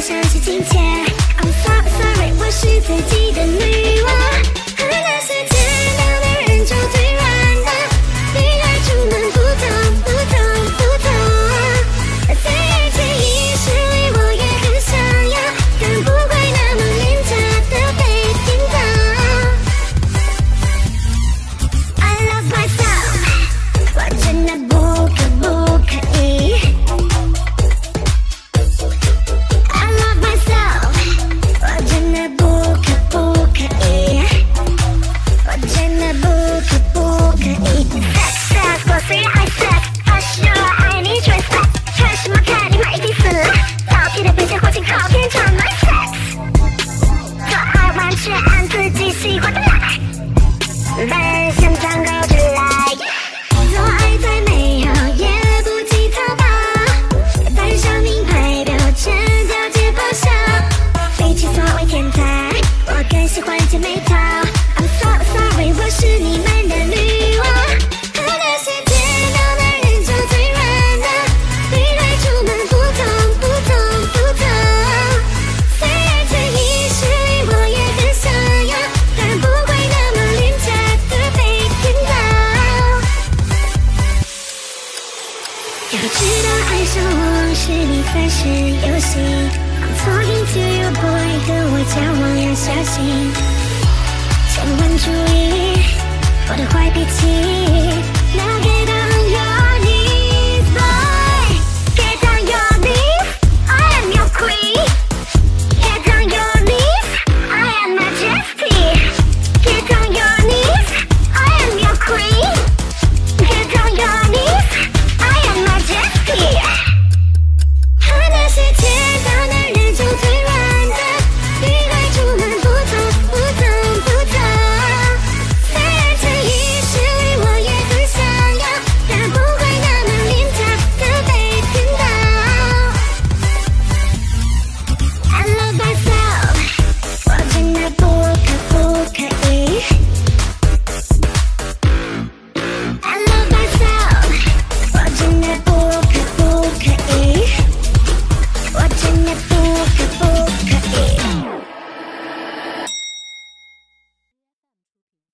想起今天。蛋仔我更喜欢姐妹淘 i'm sorry sorry 我是你们的女王。那些人最软的不不不虽然意识里我也很想要但不会那么廉价的被骗到要知道爱上我是你才事游戏。I'm talking to your boy，和我交往要小心，千万注意我的坏脾气。